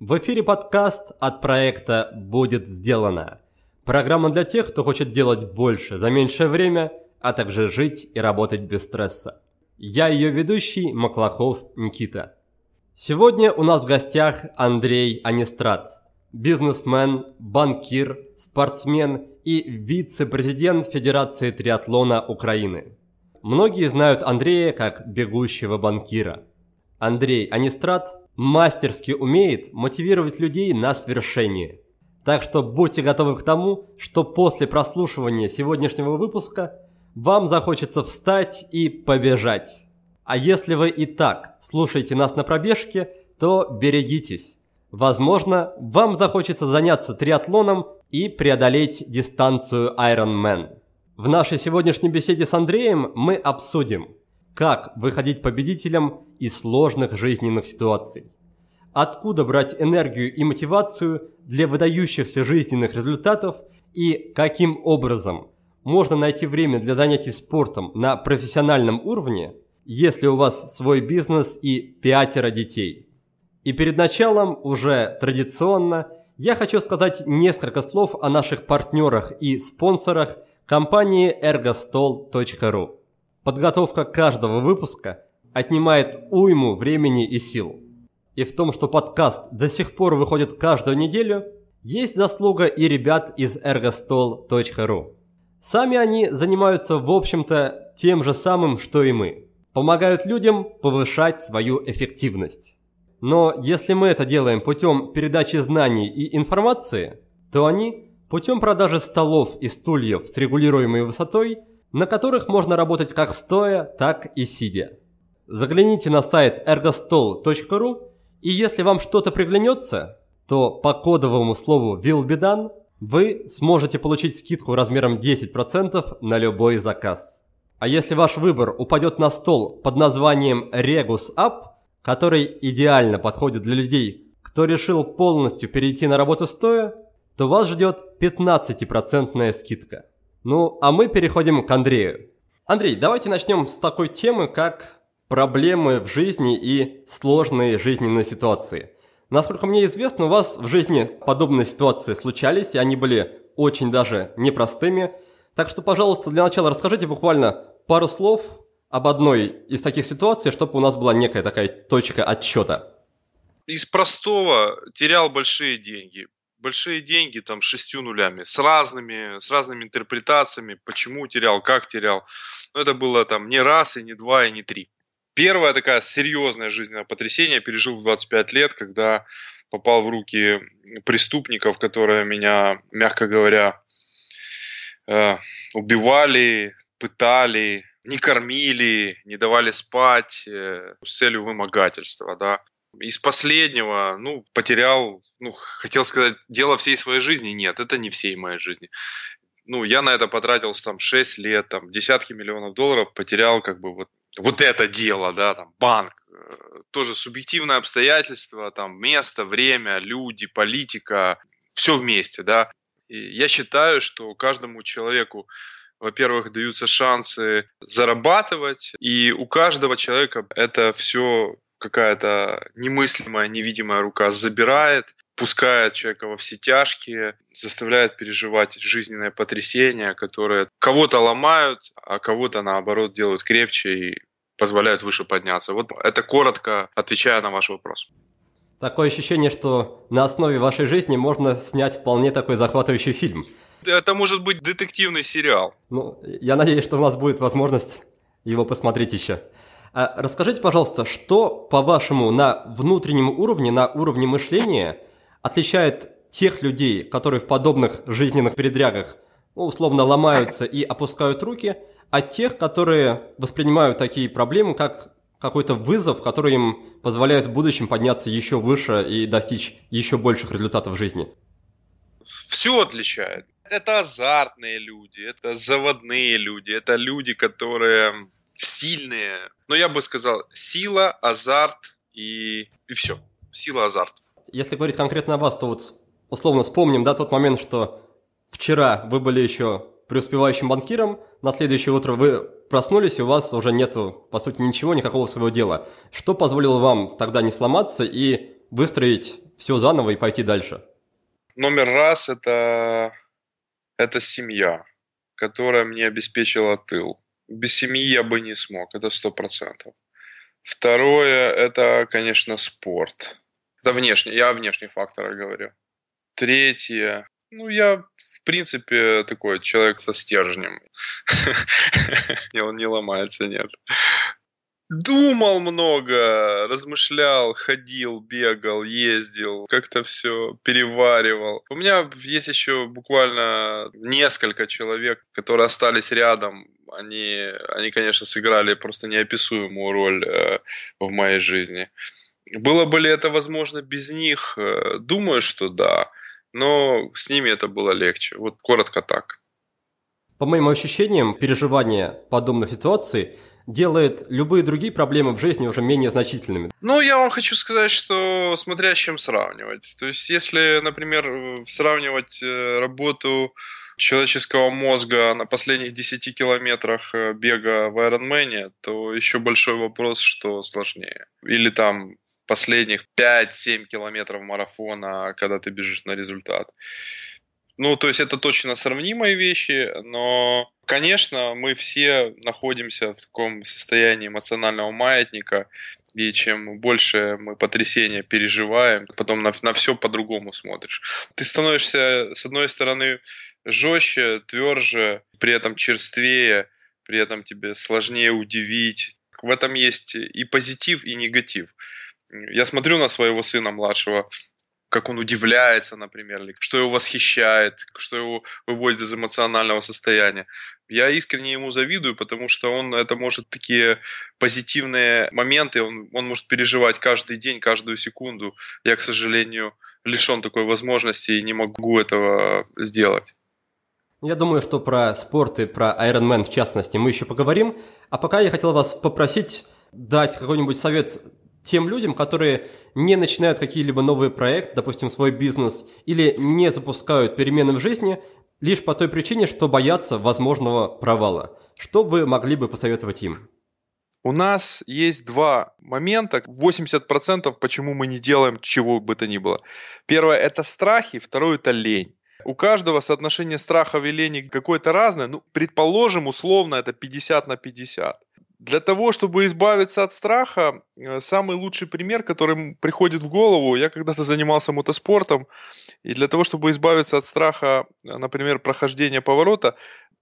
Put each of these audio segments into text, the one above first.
В эфире подкаст от проекта «Будет сделано». Программа для тех, кто хочет делать больше за меньшее время, а также жить и работать без стресса. Я ее ведущий Маклахов Никита. Сегодня у нас в гостях Андрей Анистрат, бизнесмен, банкир, спортсмен и вице-президент Федерации триатлона Украины. Многие знают Андрея как бегущего банкира. Андрей Анистрат мастерски умеет мотивировать людей на свершение. Так что будьте готовы к тому, что после прослушивания сегодняшнего выпуска вам захочется встать и побежать. А если вы и так слушаете нас на пробежке, то берегитесь. Возможно, вам захочется заняться триатлоном и преодолеть дистанцию Ironman. В нашей сегодняшней беседе с Андреем мы обсудим, как выходить победителем из сложных жизненных ситуаций. Откуда брать энергию и мотивацию для выдающихся жизненных результатов и каким образом можно найти время для занятий спортом на профессиональном уровне, если у вас свой бизнес и пятеро детей. И перед началом, уже традиционно, я хочу сказать несколько слов о наших партнерах и спонсорах компании ergostol.ru. Подготовка каждого выпуска отнимает уйму времени и сил. И в том, что подкаст до сих пор выходит каждую неделю, есть заслуга и ребят из ergostol.ru. Сами они занимаются, в общем-то, тем же самым, что и мы. Помогают людям повышать свою эффективность. Но если мы это делаем путем передачи знаний и информации, то они путем продажи столов и стульев с регулируемой высотой, на которых можно работать как стоя, так и сидя. Загляните на сайт ergostol.ru и если вам что-то приглянется, то по кодовому слову WILLBEDONE вы сможете получить скидку размером 10% на любой заказ. А если ваш выбор упадет на стол под названием Regus App, который идеально подходит для людей, кто решил полностью перейти на работу стоя, то вас ждет 15% скидка. Ну, а мы переходим к Андрею. Андрей, давайте начнем с такой темы, как проблемы в жизни и сложные жизненные ситуации – Насколько мне известно, у вас в жизни подобные ситуации случались, и они были очень даже непростыми. Так что, пожалуйста, для начала расскажите буквально пару слов об одной из таких ситуаций, чтобы у нас была некая такая точка отсчета. Из простого терял большие деньги. Большие деньги там шестью нулями, с разными, с разными интерпретациями, почему терял, как терял. Но это было там не раз, и не два, и не три. Первое такая серьезное жизненное потрясение пережил в 25 лет, когда попал в руки преступников, которые меня, мягко говоря, э, убивали, пытали, не кормили, не давали спать э, с целью вымогательства, да. Из последнего, ну, потерял, ну, хотел сказать, дело всей своей жизни. Нет, это не всей моей жизни. Ну, я на это потратил там 6 лет, там, десятки миллионов долларов, потерял как бы вот вот это дело, да, там, банк, э, тоже субъективное обстоятельство, там, место, время, люди, политика, все вместе, да. И я считаю, что каждому человеку, во-первых, даются шансы зарабатывать, и у каждого человека это все какая-то немыслимая, невидимая рука забирает, пускает человека во все тяжкие, заставляет переживать жизненное потрясение, которое кого-то ломают, а кого-то наоборот делают крепче и позволяют выше подняться. Вот это коротко отвечая на ваш вопрос. Такое ощущение, что на основе вашей жизни можно снять вполне такой захватывающий фильм. Это может быть детективный сериал. Ну, я надеюсь, что у нас будет возможность его посмотреть еще. А расскажите, пожалуйста, что, по-вашему, на внутреннем уровне, на уровне мышления отличает тех людей, которые в подобных жизненных передрягах ну, условно ломаются и опускают руки, от тех, которые воспринимают такие проблемы как какой-то вызов, который им позволяет в будущем подняться еще выше и достичь еще больших результатов в жизни? Все отличает. Это азартные люди, это заводные люди, это люди, которые сильные. Но я бы сказал, сила, азарт и, и все. Сила, азарт. Если говорить конкретно о вас, то вот условно вспомним, да, тот момент, что вчера вы были еще преуспевающим банкиром, на следующее утро вы проснулись, и у вас уже нету, по сути, ничего, никакого своего дела. Что позволило вам тогда не сломаться и выстроить все заново и пойти дальше? Номер раз это, это семья, которая мне обеспечила тыл. Без семьи я бы не смог, это сто процентов. Второе, это, конечно, спорт. Это внешне, я о внешних факторах говорю. Третье, ну, я, в принципе, такой человек со стержнем. И он не ломается, нет. Думал много, размышлял, ходил, бегал, ездил, как-то все переваривал. У меня есть еще буквально несколько человек, которые остались рядом. Они, они конечно, сыграли просто неописуемую роль э, в моей жизни. Было бы ли это возможно без них? Э, думаю, что да но с ними это было легче. Вот коротко так. По моим ощущениям, переживание подобных ситуаций делает любые другие проблемы в жизни уже менее значительными. Ну, я вам хочу сказать, что смотря с чем сравнивать. То есть, если, например, сравнивать э, работу человеческого мозга на последних 10 километрах э, бега в Ironman, то еще большой вопрос, что сложнее. Или там последних 5-7 километров марафона, когда ты бежишь на результат. Ну, то есть это точно сравнимые вещи, но, конечно, мы все находимся в таком состоянии эмоционального маятника, и чем больше мы потрясения переживаем, потом на, на все по-другому смотришь. Ты становишься, с одной стороны, жестче, тверже, при этом черствее, при этом тебе сложнее удивить. В этом есть и позитив, и негатив. Я смотрю на своего сына младшего, как он удивляется, например, или что его восхищает, что его выводит из эмоционального состояния. Я искренне ему завидую, потому что он это может такие позитивные моменты, он, он может переживать каждый день, каждую секунду. Я, к сожалению, лишен такой возможности и не могу этого сделать. Я думаю, что про спорт и про Iron Man в частности мы еще поговорим. А пока я хотел вас попросить дать какой-нибудь совет тем людям, которые не начинают какие-либо новые проекты, допустим, свой бизнес, или не запускают перемены в жизни, лишь по той причине, что боятся возможного провала. Что вы могли бы посоветовать им? У нас есть два момента, 80% почему мы не делаем чего бы то ни было. Первое – это страхи, второе – это лень. У каждого соотношение страхов и лени какое-то разное. Ну, предположим, условно, это 50 на 50. Для того, чтобы избавиться от страха, э, самый лучший пример, который приходит в голову, я когда-то занимался мотоспортом, и для того, чтобы избавиться от страха, э, например, прохождения поворота,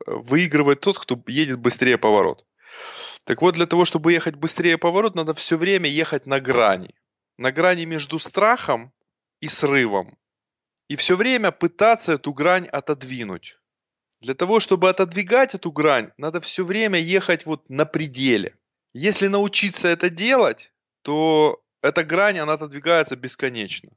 э, выигрывает тот, кто едет быстрее поворот. Так вот, для того, чтобы ехать быстрее поворот, надо все время ехать на грани. На грани между страхом и срывом. И все время пытаться эту грань отодвинуть. Для того, чтобы отодвигать эту грань, надо все время ехать вот на пределе. Если научиться это делать, то эта грань, она отодвигается бесконечно.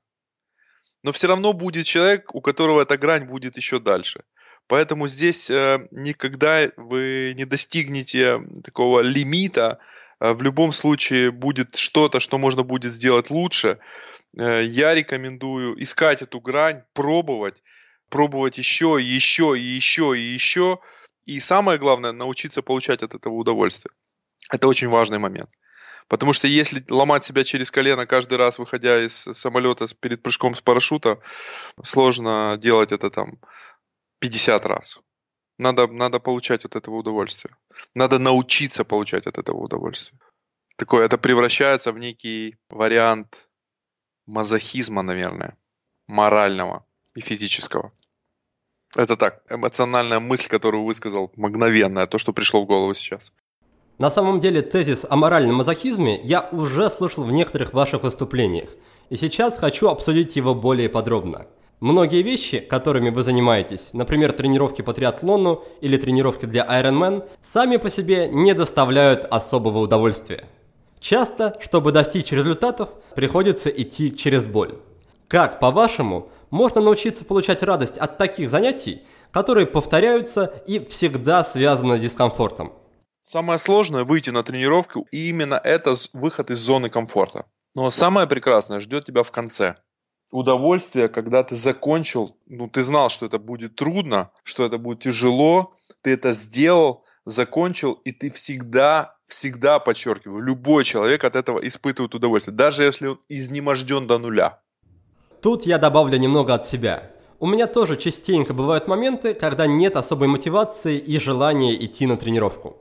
Но все равно будет человек, у которого эта грань будет еще дальше. Поэтому здесь э, никогда вы не достигнете такого лимита. Э, в любом случае будет что-то, что можно будет сделать лучше. Э, я рекомендую искать эту грань, пробовать пробовать еще, еще, и еще, и еще. И самое главное, научиться получать от этого удовольствие. Это очень важный момент. Потому что если ломать себя через колено каждый раз, выходя из самолета перед прыжком с парашюта, сложно делать это там 50 раз. Надо, надо получать от этого удовольствие. Надо научиться получать от этого удовольствие. Такое, это превращается в некий вариант мазохизма, наверное, морального и физического. Это так, эмоциональная мысль, которую высказал, мгновенная, то, что пришло в голову сейчас. На самом деле тезис о моральном мазохизме я уже слышал в некоторых ваших выступлениях, и сейчас хочу обсудить его более подробно. Многие вещи, которыми вы занимаетесь, например, тренировки по триатлону или тренировки для Ironman, сами по себе не доставляют особого удовольствия. Часто, чтобы достичь результатов, приходится идти через боль. Как, по-вашему, можно научиться получать радость от таких занятий, которые повторяются и всегда связаны с дискомфортом? Самое сложное выйти на тренировку, и именно это выход из зоны комфорта. Но самое прекрасное ждет тебя в конце. Удовольствие, когда ты закончил, ну ты знал, что это будет трудно, что это будет тяжело, ты это сделал, закончил, и ты всегда, всегда подчеркиваю, любой человек от этого испытывает удовольствие, даже если он изнеможден до нуля. Тут я добавлю немного от себя. У меня тоже частенько бывают моменты, когда нет особой мотивации и желания идти на тренировку.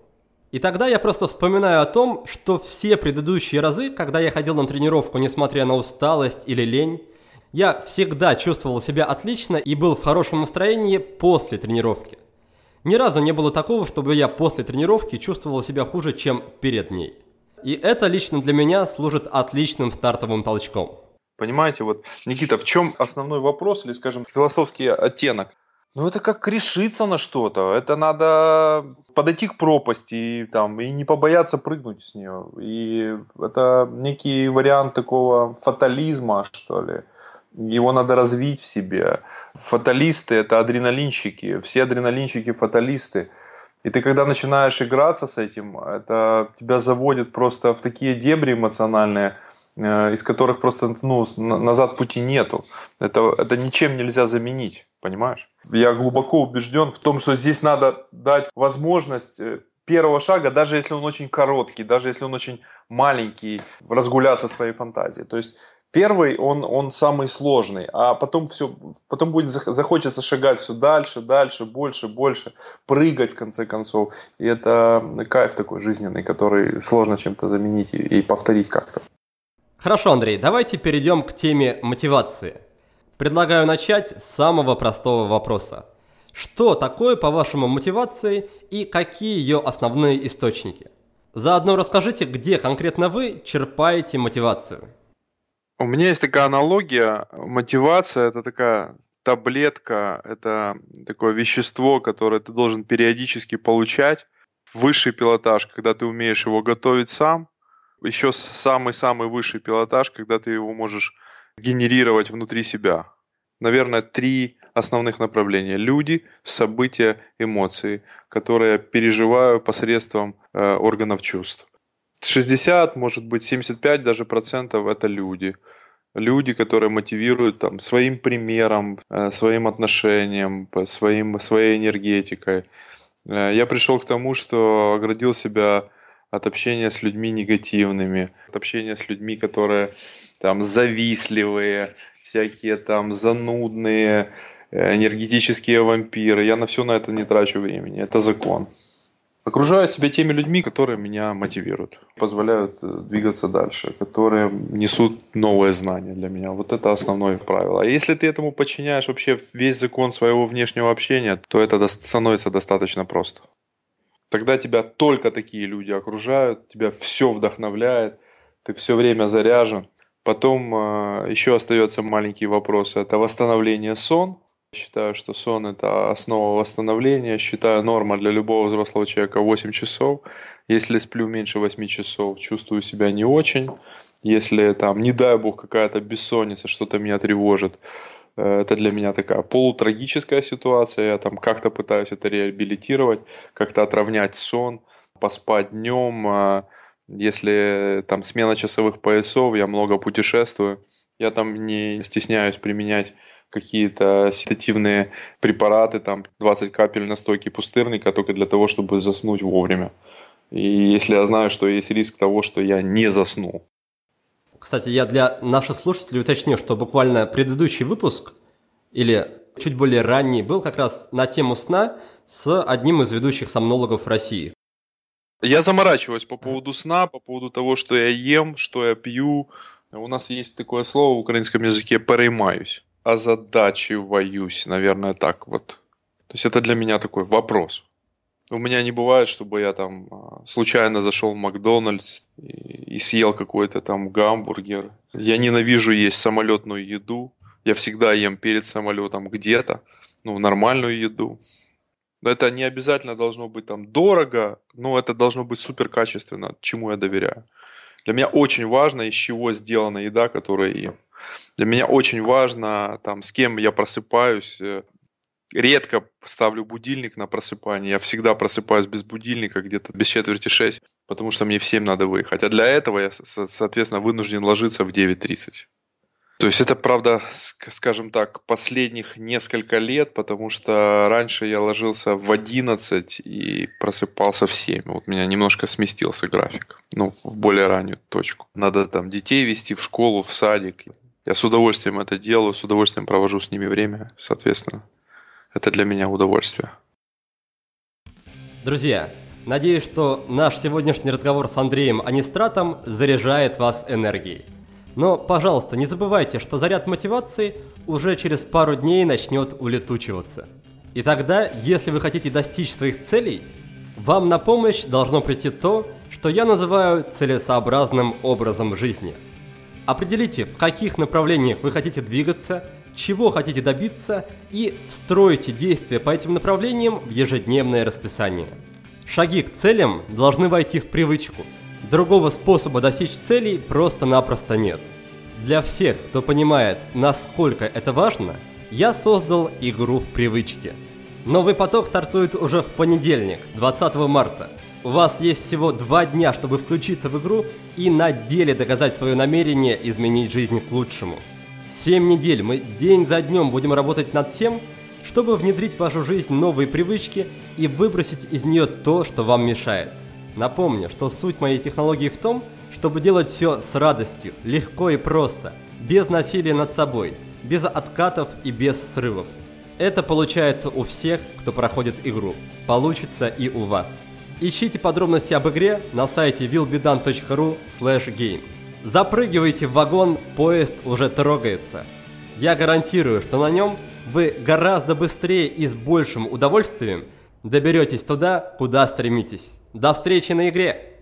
И тогда я просто вспоминаю о том, что все предыдущие разы, когда я ходил на тренировку, несмотря на усталость или лень, я всегда чувствовал себя отлично и был в хорошем настроении после тренировки. Ни разу не было такого, чтобы я после тренировки чувствовал себя хуже, чем перед ней. И это лично для меня служит отличным стартовым толчком. Понимаете, вот, Никита, в чем основной вопрос или, скажем, философский оттенок? Ну, это как решиться на что-то. Это надо подойти к пропасти и, там, и не побояться прыгнуть с нее. И это некий вариант такого фатализма, что ли. Его надо развить в себе. Фаталисты – это адреналинщики. Все адреналинщики – фаталисты. И ты когда начинаешь играться с этим, это тебя заводит просто в такие дебри эмоциональные – из которых просто ну, назад пути нету. Это, это ничем нельзя заменить, понимаешь? Я глубоко убежден в том, что здесь надо дать возможность э, первого шага, даже если он очень короткий, даже если он очень маленький, разгуляться своей фантазией. То есть первый, он, он самый сложный, а потом все, потом будет захочется шагать все дальше, дальше, больше, больше, прыгать в конце концов. И это кайф такой жизненный, который сложно чем-то заменить и, и повторить как-то. Хорошо, Андрей, давайте перейдем к теме мотивации. Предлагаю начать с самого простого вопроса. Что такое, по-вашему, мотивации и какие ее основные источники? Заодно расскажите, где конкретно вы черпаете мотивацию. У меня есть такая аналогия. Мотивация – это такая таблетка, это такое вещество, которое ты должен периодически получать. Высший пилотаж, когда ты умеешь его готовить сам – еще самый-самый высший пилотаж, когда ты его можешь генерировать внутри себя. Наверное, три основных направления. Люди, события, эмоции, которые я переживаю посредством э, органов чувств. 60, может быть 75 даже процентов это люди. Люди, которые мотивируют там, своим примером, э, своим отношением, своим, своей энергетикой. Э, я пришел к тому, что оградил себя от общения с людьми негативными, от общения с людьми, которые там завистливые, всякие там занудные, э, энергетические вампиры. Я на все на это не трачу времени. Это закон. Окружаю себя теми людьми, которые меня мотивируют, позволяют э, двигаться дальше, которые несут новые знания для меня. Вот это основное правило. А если ты этому подчиняешь вообще весь закон своего внешнего общения, то это становится достаточно просто. Тогда тебя только такие люди окружают, тебя все вдохновляет, ты все время заряжен. Потом э, еще остается маленький вопрос. Это восстановление сон. Считаю, что сон – это основа восстановления. Считаю, норма для любого взрослого человека 8 часов. Если сплю меньше 8 часов, чувствую себя не очень. Если там, не дай бог, какая-то бессонница, что-то меня тревожит, это для меня такая полутрагическая ситуация. Я там как-то пытаюсь это реабилитировать, как-то отравнять сон, поспать днем. А если там смена часовых поясов, я много путешествую. Я там не стесняюсь применять какие-то седативные препараты, там 20 капель настойки пустырника только для того, чтобы заснуть вовремя. И если я знаю, что есть риск того, что я не засну, кстати, я для наших слушателей уточню, что буквально предыдущий выпуск, или чуть более ранний, был как раз на тему сна с одним из ведущих сомнологов России. Я заморачиваюсь по поводу сна, по поводу того, что я ем, что я пью. У нас есть такое слово в украинском языке «переймаюсь». Озадачиваюсь, наверное, так вот. То есть это для меня такой вопрос. У меня не бывает, чтобы я там а, случайно зашел в Макдональдс и, и съел какой-то там гамбургер. Я ненавижу есть самолетную еду. Я всегда ем перед самолетом где-то, ну, нормальную еду. Это не обязательно должно быть там дорого, но это должно быть супер качественно, чему я доверяю. Для меня очень важно, из чего сделана еда, которую я ем. Для меня очень важно, там, с кем я просыпаюсь. Редко ставлю будильник на просыпание. Я всегда просыпаюсь без будильника, где-то без четверти шесть, потому что мне в 7 надо выехать. А для этого я, соответственно, вынужден ложиться в 9.30. То есть это, правда, скажем так, последних несколько лет, потому что раньше я ложился в 11 и просыпался в 7. Вот у меня немножко сместился график, ну, в более раннюю точку. Надо там детей вести в школу, в садик. Я с удовольствием это делаю, с удовольствием провожу с ними время, соответственно. Это для меня удовольствие. Друзья, надеюсь, что наш сегодняшний разговор с Андреем Анистратом заряжает вас энергией. Но, пожалуйста, не забывайте, что заряд мотивации уже через пару дней начнет улетучиваться. И тогда, если вы хотите достичь своих целей, вам на помощь должно прийти то, что я называю целесообразным образом жизни. Определите, в каких направлениях вы хотите двигаться, чего хотите добиться и стройте действия по этим направлениям в ежедневное расписание. Шаги к целям должны войти в привычку – Другого способа достичь целей просто-напросто нет. Для всех, кто понимает, насколько это важно, я создал игру в привычке. Новый поток стартует уже в понедельник, 20 марта. У вас есть всего два дня, чтобы включиться в игру и на деле доказать свое намерение изменить жизнь к лучшему. Семь недель мы день за днем будем работать над тем, чтобы внедрить в вашу жизнь новые привычки и выбросить из нее то, что вам мешает – Напомню, что суть моей технологии в том, чтобы делать все с радостью, легко и просто, без насилия над собой, без откатов и без срывов. Это получается у всех, кто проходит игру. Получится и у вас. Ищите подробности об игре на сайте willbedan.ru game. Запрыгивайте в вагон, поезд уже трогается. Я гарантирую, что на нем вы гораздо быстрее и с большим удовольствием доберетесь туда, куда стремитесь. До встречи на игре!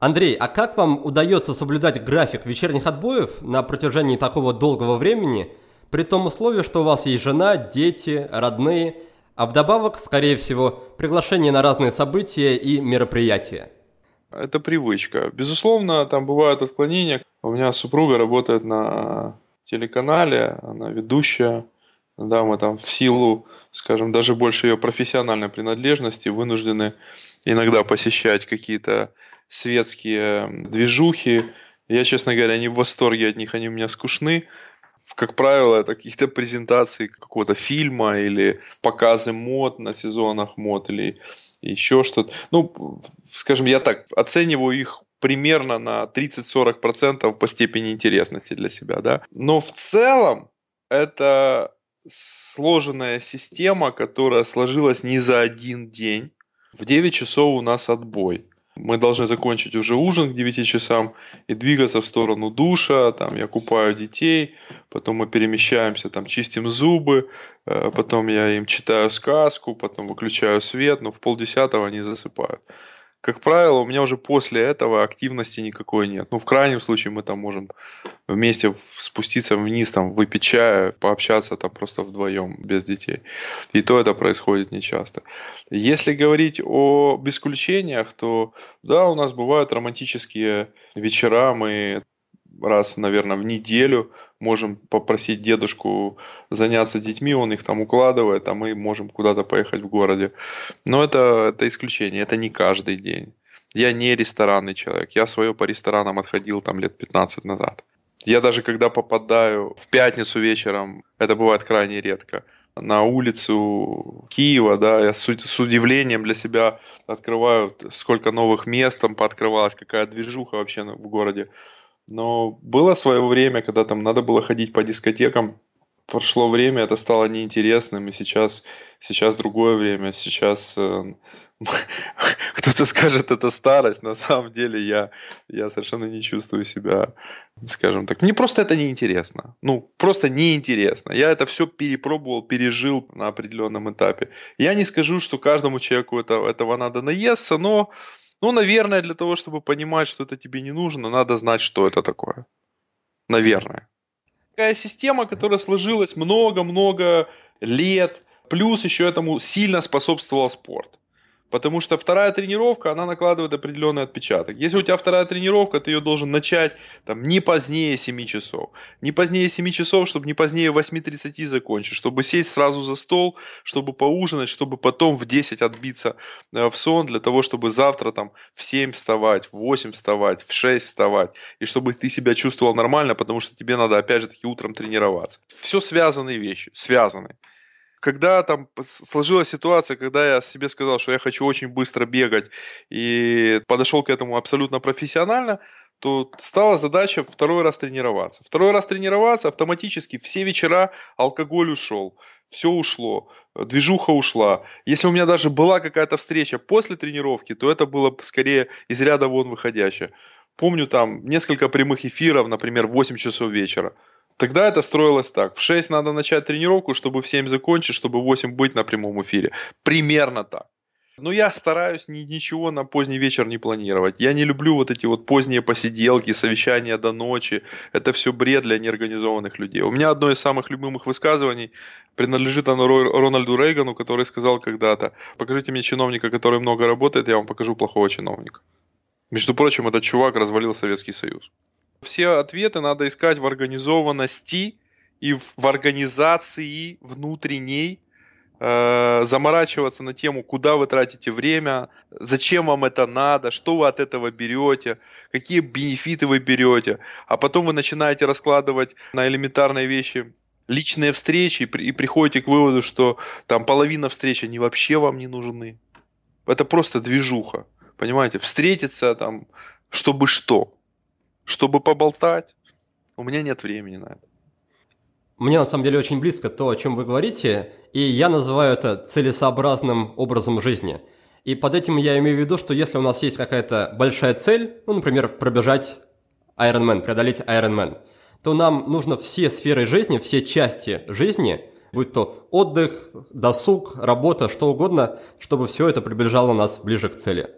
Андрей, а как вам удается соблюдать график вечерних отбоев на протяжении такого долгого времени, при том условии, что у вас есть жена, дети, родные, а вдобавок, скорее всего, приглашение на разные события и мероприятия? Это привычка. Безусловно, там бывают отклонения. У меня супруга работает на телеканале, она ведущая. Да, мы там в силу, скажем, даже больше ее профессиональной принадлежности вынуждены иногда посещать какие-то светские движухи. Я, честно говоря, не в восторге от них, они у меня скучны. Как правило, это какие-то презентации какого-то фильма или показы мод на сезонах мод или еще что-то. Ну, скажем, я так оцениваю их примерно на 30-40% по степени интересности для себя, да. Но в целом это сложенная система, которая сложилась не за один день. В 9 часов у нас отбой. Мы должны закончить уже ужин к 9 часам и двигаться в сторону душа. Там я купаю детей, потом мы перемещаемся, там чистим зубы, э, потом я им читаю сказку, потом выключаю свет, но в полдесятого они засыпают. Как правило, у меня уже после этого активности никакой нет. Ну, в крайнем случае мы там можем вместе спуститься вниз, там, выпить чая, пообщаться там просто вдвоем, без детей. И то это происходит нечасто. Если говорить о исключениях, то да, у нас бывают романтические вечера, мы раз, наверное, в неделю можем попросить дедушку заняться детьми, он их там укладывает, а мы можем куда-то поехать в городе. Но это, это исключение, это не каждый день. Я не ресторанный человек, я свое по ресторанам отходил там лет 15 назад. Я даже когда попадаю в пятницу вечером, это бывает крайне редко, на улицу Киева, да, я с, удивлением для себя открываю, сколько новых мест там пооткрывалось, какая движуха вообще в городе. Но было свое время, когда там надо было ходить по дискотекам. Прошло время, это стало неинтересным, и сейчас, сейчас другое время. Сейчас э, кто-то скажет, это старость. На самом деле я, я совершенно не чувствую себя, скажем так. Мне просто это неинтересно. Ну, просто неинтересно. Я это все перепробовал, пережил на определенном этапе. Я не скажу, что каждому человеку это, этого надо наесться, но ну, наверное, для того, чтобы понимать, что это тебе не нужно, надо знать, что это такое. Наверное. Такая система, которая сложилась много-много лет, плюс еще этому сильно способствовал спорт. Потому что вторая тренировка, она накладывает определенный отпечаток. Если у тебя вторая тренировка, ты ее должен начать там, не позднее 7 часов. Не позднее 7 часов, чтобы не позднее 8.30 закончить. Чтобы сесть сразу за стол, чтобы поужинать, чтобы потом в 10 отбиться э, в сон, для того, чтобы завтра там в 7 вставать, в 8 вставать, в 6 вставать. И чтобы ты себя чувствовал нормально, потому что тебе надо опять же таки утром тренироваться. Все связанные вещи, связанные когда там сложилась ситуация, когда я себе сказал, что я хочу очень быстро бегать и подошел к этому абсолютно профессионально, то стала задача второй раз тренироваться. Второй раз тренироваться автоматически все вечера алкоголь ушел, все ушло, движуха ушла. Если у меня даже была какая-то встреча после тренировки, то это было скорее из ряда вон выходящее. Помню там несколько прямых эфиров, например, в 8 часов вечера. Тогда это строилось так. В 6 надо начать тренировку, чтобы в 7 закончить, чтобы в 8 быть на прямом эфире. Примерно так. Но я стараюсь ни, ничего на поздний вечер не планировать. Я не люблю вот эти вот поздние посиделки, совещания до ночи. Это все бред для неорганизованных людей. У меня одно из самых любимых высказываний принадлежит оно Рональду Рейгану, который сказал когда-то, покажите мне чиновника, который много работает, я вам покажу плохого чиновника. Между прочим, этот чувак развалил Советский Союз. Все ответы надо искать в организованности и в организации внутренней, э, заморачиваться на тему, куда вы тратите время, зачем вам это надо, что вы от этого берете, какие бенефиты вы берете, а потом вы начинаете раскладывать на элементарные вещи личные встречи и приходите к выводу, что там половина встреч они вообще вам не нужны. Это просто движуха, понимаете? Встретиться там, чтобы что? Чтобы поболтать. У меня нет времени на это. Мне на самом деле очень близко то, о чем вы говорите, и я называю это целесообразным образом жизни. И под этим я имею в виду, что если у нас есть какая-то большая цель, ну, например, пробежать Ironman, преодолеть Ironman, то нам нужно все сферы жизни, все части жизни, будь то отдых, досуг, работа, что угодно, чтобы все это приближало нас ближе к цели.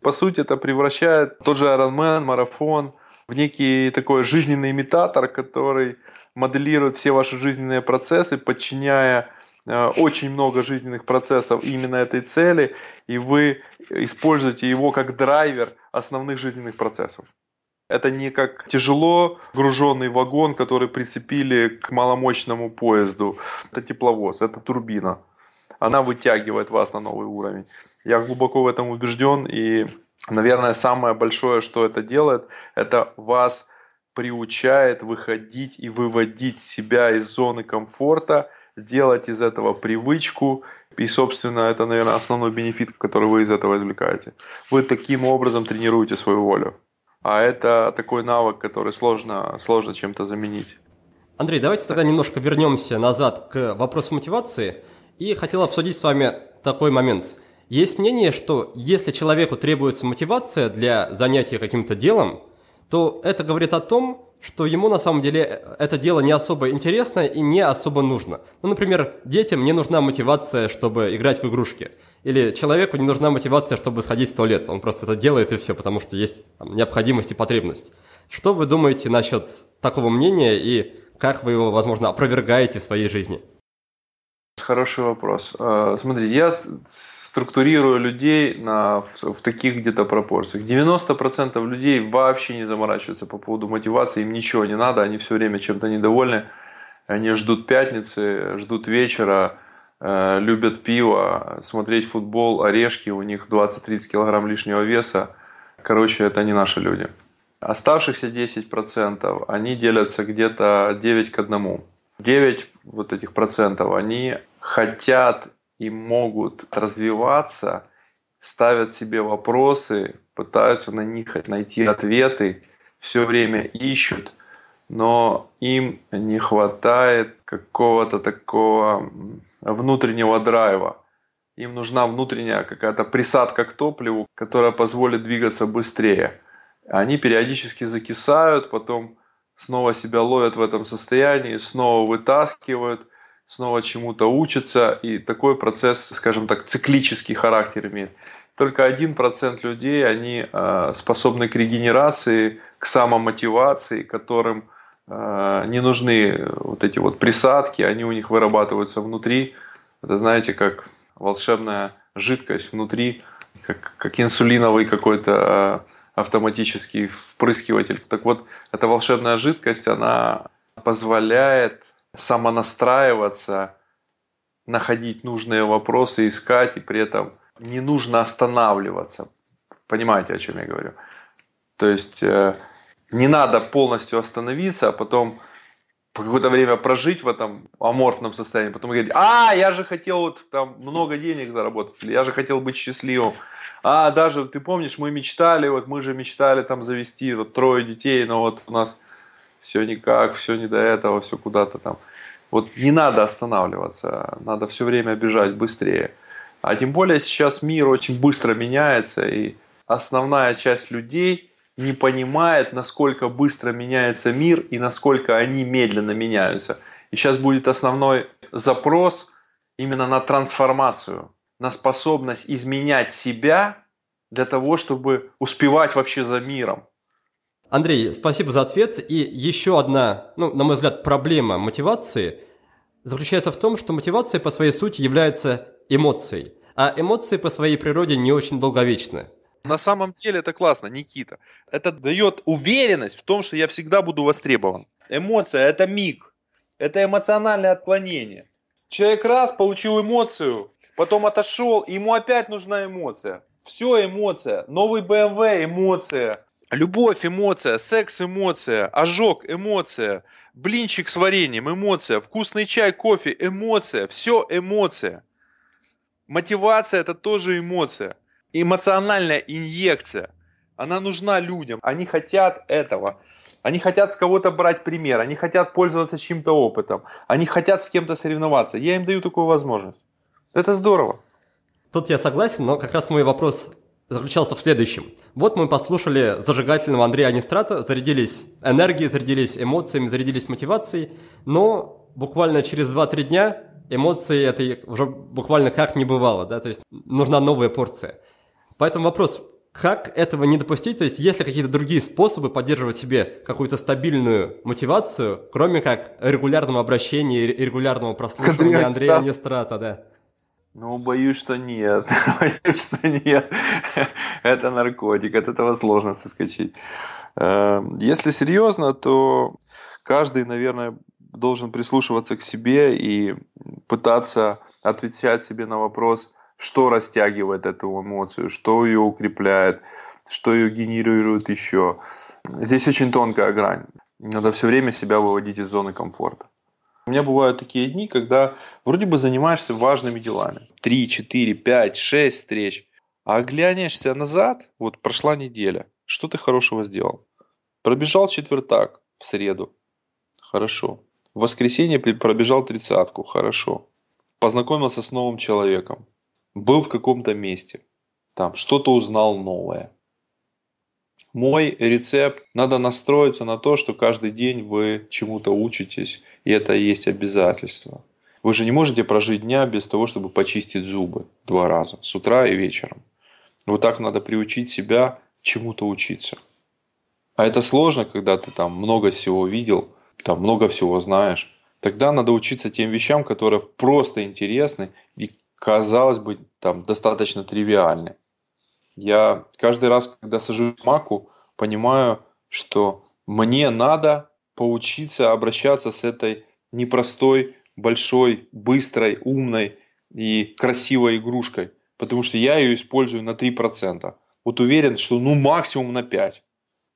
По сути, это превращает тот же Ironman, марафон, в некий такой жизненный имитатор, который моделирует все ваши жизненные процессы, подчиняя э, очень много жизненных процессов именно этой цели, и вы используете его как драйвер основных жизненных процессов. Это не как тяжело груженный вагон, который прицепили к маломощному поезду. Это тепловоз, это турбина. Она вытягивает вас на новый уровень. Я глубоко в этом убежден, и Наверное, самое большое, что это делает, это вас приучает выходить и выводить себя из зоны комфорта, делать из этого привычку. И, собственно, это, наверное, основной бенефит, который вы из этого извлекаете. Вы таким образом тренируете свою волю. А это такой навык, который сложно, сложно чем-то заменить. Андрей, давайте тогда немножко вернемся назад к вопросу мотивации. И хотел обсудить с вами такой момент – есть мнение, что если человеку требуется мотивация для занятия каким-то делом, то это говорит о том, что ему на самом деле это дело не особо интересно и не особо нужно. Ну, например, детям не нужна мотивация, чтобы играть в игрушки. Или человеку не нужна мотивация, чтобы сходить в туалет. Он просто это делает и все, потому что есть там, необходимость и потребность. Что вы думаете насчет такого мнения и как вы его, возможно, опровергаете в своей жизни? Хороший вопрос. А, смотрите, я структурирую людей на, в, в таких где-то пропорциях. 90% людей вообще не заморачиваются по поводу мотивации, им ничего не надо, они все время чем-то недовольны, они ждут пятницы, ждут вечера, э, любят пиво, смотреть футбол, орешки, у них 20-30 килограмм лишнего веса. Короче, это не наши люди. Оставшихся 10% они делятся где-то 9 к 1. 9 вот этих процентов, они хотят и могут развиваться, ставят себе вопросы, пытаются на них найти ответы, все время ищут, но им не хватает какого-то такого внутреннего драйва. Им нужна внутренняя какая-то присадка к топливу, которая позволит двигаться быстрее. Они периодически закисают, потом снова себя ловят в этом состоянии, снова вытаскивают, снова чему-то учатся, и такой процесс, скажем так, циклический характер имеет. Только один процент людей, они э, способны к регенерации, к самомотивации, которым э, не нужны вот эти вот присадки, они у них вырабатываются внутри. Это знаете, как волшебная жидкость внутри, как, как инсулиновый какой-то а, автоматический впрыскиватель. Так вот, эта волшебная жидкость, она позволяет самонастраиваться, находить нужные вопросы, искать, и при этом не нужно останавливаться. Понимаете, о чем я говорю? То есть э, не надо полностью остановиться, а потом какое-то время прожить в этом аморфном состоянии, потом говорить, а, я же хотел вот там много денег заработать, или я же хотел быть счастливым. А, даже, ты помнишь, мы мечтали, вот мы же мечтали там завести вот трое детей, но вот у нас все никак, все не до этого, все куда-то там. Вот не надо останавливаться, надо все время бежать быстрее. А тем более сейчас мир очень быстро меняется, и основная часть людей не понимает, насколько быстро меняется мир и насколько они медленно меняются. И сейчас будет основной запрос именно на трансформацию, на способность изменять себя для того, чтобы успевать вообще за миром. Андрей, спасибо за ответ. И еще одна, ну, на мой взгляд, проблема мотивации заключается в том, что мотивация по своей сути является эмоцией, а эмоции по своей природе не очень долговечны. На самом деле это классно, Никита. Это дает уверенность в том, что я всегда буду востребован. Эмоция – это миг, это эмоциональное отклонение. Человек раз получил эмоцию, потом отошел, ему опять нужна эмоция. Все эмоция. Новый BMW – эмоция. Любовь – эмоция, секс – эмоция, ожог – эмоция, блинчик с вареньем – эмоция, вкусный чай, кофе – эмоция, все эмоция. Мотивация – это тоже эмоция. Эмоциональная инъекция. Она нужна людям. Они хотят этого. Они хотят с кого-то брать пример. Они хотят пользоваться чьим-то опытом. Они хотят с кем-то соревноваться. Я им даю такую возможность. Это здорово. Тут я согласен, но как раз мой вопрос заключался в следующем. Вот мы послушали зажигательного Андрея Анистрата, зарядились энергией, зарядились эмоциями, зарядились мотивацией, но буквально через 2-3 дня эмоции это уже буквально как не бывало, да, то есть нужна новая порция. Поэтому вопрос, как этого не допустить? То есть есть ли какие-то другие способы поддерживать себе какую-то стабильную мотивацию, кроме как регулярного обращения и регулярного прослушивания Андрея Анистрата, да? Ну, боюсь, что нет. боюсь, что нет. это наркотик, от этого сложно соскочить. Эм, если серьезно, то каждый, наверное, должен прислушиваться к себе и пытаться отвечать себе на вопрос, что растягивает эту эмоцию, что ее укрепляет, что ее генерирует еще. Здесь очень тонкая грань. Надо все время себя выводить из зоны комфорта. У меня бывают такие дни, когда вроде бы занимаешься важными делами. Три, четыре, пять, шесть встреч. А оглянешься назад, вот прошла неделя. Что ты хорошего сделал? Пробежал четвертак в среду. Хорошо. В воскресенье пробежал тридцатку. Хорошо. Познакомился с новым человеком. Был в каком-то месте. Там что-то узнал новое. Мой рецепт – надо настроиться на то, что каждый день вы чему-то учитесь, и это и есть обязательство. Вы же не можете прожить дня без того, чтобы почистить зубы два раза, с утра и вечером. Вот так надо приучить себя чему-то учиться. А это сложно, когда ты там много всего видел, там много всего знаешь. Тогда надо учиться тем вещам, которые просто интересны и, казалось бы, там достаточно тривиальны. Я каждый раз, когда сажусь в маку, понимаю, что мне надо поучиться обращаться с этой непростой, большой, быстрой, умной и красивой игрушкой. Потому что я ее использую на 3%. Вот уверен, что ну максимум на 5.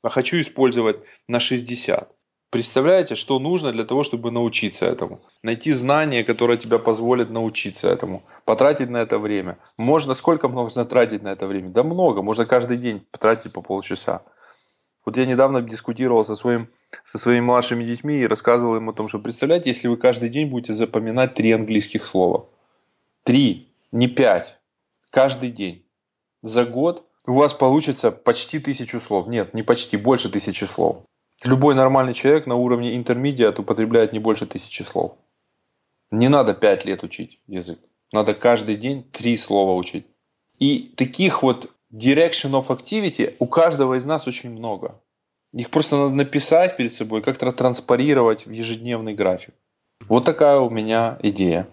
А хочу использовать на 60. Представляете, что нужно для того, чтобы научиться этому? Найти знания, которые тебя позволят научиться этому. Потратить на это время. Можно сколько можно тратить на это время? Да много. Можно каждый день потратить по полчаса. Вот я недавно дискутировал со, своим, со своими младшими детьми и рассказывал им о том, что представляете, если вы каждый день будете запоминать три английских слова. Три, не пять. Каждый день. За год у вас получится почти тысячу слов. Нет, не почти, больше тысячи слов. Любой нормальный человек на уровне интермедиат употребляет не больше тысячи слов. Не надо пять лет учить язык. Надо каждый день три слова учить. И таких вот direction of activity у каждого из нас очень много. Их просто надо написать перед собой, как-то транспарировать в ежедневный график. Вот такая у меня идея.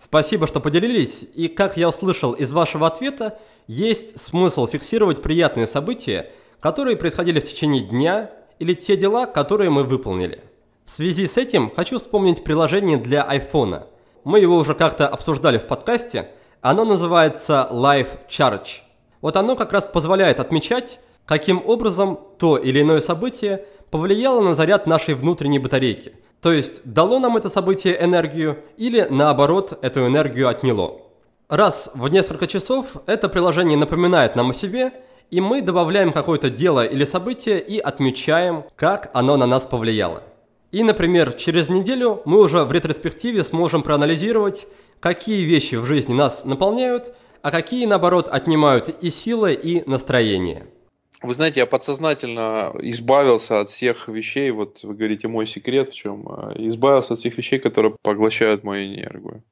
Спасибо, что поделились, и как я услышал из вашего ответа, есть смысл фиксировать приятные события, которые происходили в течение дня или те дела, которые мы выполнили. В связи с этим хочу вспомнить приложение для iPhone. Мы его уже как-то обсуждали в подкасте. Оно называется Life Charge. Вот оно как раз позволяет отмечать, каким образом то или иное событие повлияло на заряд нашей внутренней батарейки. То есть дало нам это событие энергию или наоборот эту энергию отняло. Раз в несколько часов это приложение напоминает нам о себе, и мы добавляем какое-то дело или событие и отмечаем, как оно на нас повлияло. И, например, через неделю мы уже в ретроспективе сможем проанализировать, какие вещи в жизни нас наполняют, а какие, наоборот, отнимают и силы, и настроение. Вы знаете, я подсознательно избавился от всех вещей, вот вы говорите, мой секрет в чем, э, избавился от всех вещей, которые поглощают мою энергию.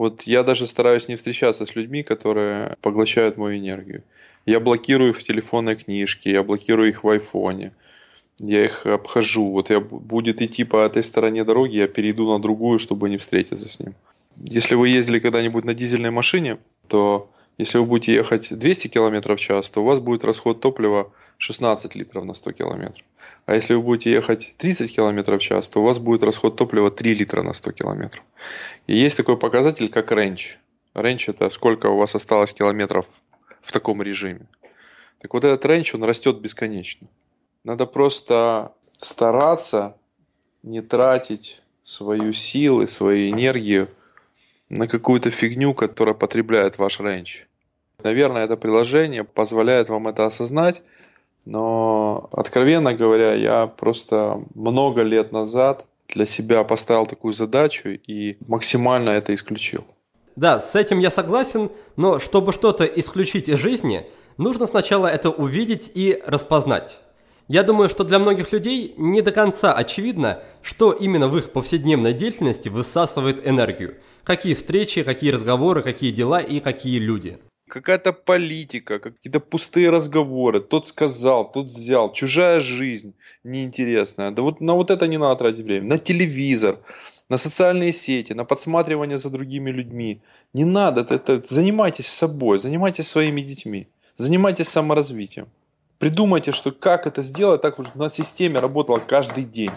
Вот я даже стараюсь не встречаться с людьми, которые поглощают мою энергию. Я блокирую их в телефонной книжке, я блокирую их в айфоне, я их обхожу. Вот я будет идти по этой стороне дороги, я перейду на другую, чтобы не встретиться с ним. Если вы ездили когда-нибудь на дизельной машине, то если вы будете ехать 200 км в час, то у вас будет расход топлива 16 литров на 100 км. А если вы будете ехать 30 км в час, то у вас будет расход топлива 3 литра на 100 км. И есть такой показатель, как рейндж. Рейндж это сколько у вас осталось километров в таком режиме. Так вот этот range, он растет бесконечно. Надо просто стараться не тратить свою силу, свою энергию на какую-то фигню, которая потребляет ваш range. Наверное, это приложение позволяет вам это осознать, но, откровенно говоря, я просто много лет назад для себя поставил такую задачу и максимально это исключил. Да, с этим я согласен, но чтобы что-то исключить из жизни, нужно сначала это увидеть и распознать. Я думаю, что для многих людей не до конца очевидно, что именно в их повседневной деятельности высасывает энергию. Какие встречи, какие разговоры, какие дела и какие люди какая-то политика, какие-то пустые разговоры. Тот сказал, тот взял. Чужая жизнь неинтересная. Да вот на вот это не надо тратить время. На телевизор, на социальные сети, на подсматривание за другими людьми. Не надо. Это, это, занимайтесь собой, занимайтесь своими детьми. Занимайтесь саморазвитием. Придумайте, что как это сделать так, чтобы на системе работало каждый день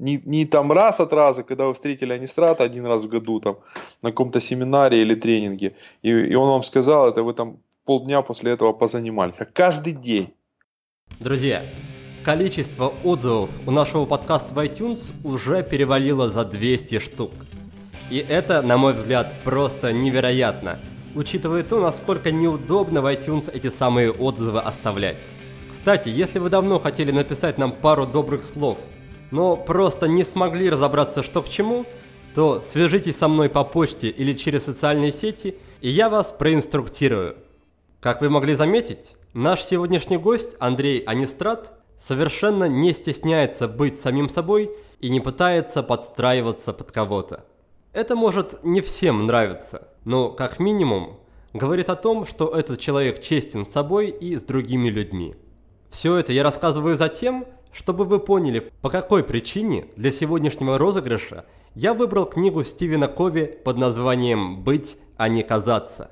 не, не там раз от раза, когда вы встретили Анистрата один раз в году там на каком-то семинаре или тренинге, и, и он вам сказал это, вы там полдня после этого позанимались, а каждый день. Друзья, количество отзывов у нашего подкаста в iTunes уже перевалило за 200 штук. И это, на мой взгляд, просто невероятно, учитывая то, насколько неудобно в iTunes эти самые отзывы оставлять. Кстати, если вы давно хотели написать нам пару добрых слов – но просто не смогли разобраться, что к чему, то свяжитесь со мной по почте или через социальные сети, и я вас проинструктирую. Как вы могли заметить, наш сегодняшний гость Андрей Анистрат совершенно не стесняется быть самим собой и не пытается подстраиваться под кого-то. Это может не всем нравиться, но как минимум говорит о том, что этот человек честен с собой и с другими людьми. Все это я рассказываю за тем, чтобы вы поняли, по какой причине для сегодняшнего розыгрыша я выбрал книгу Стивена Кови под названием «Быть, а не казаться».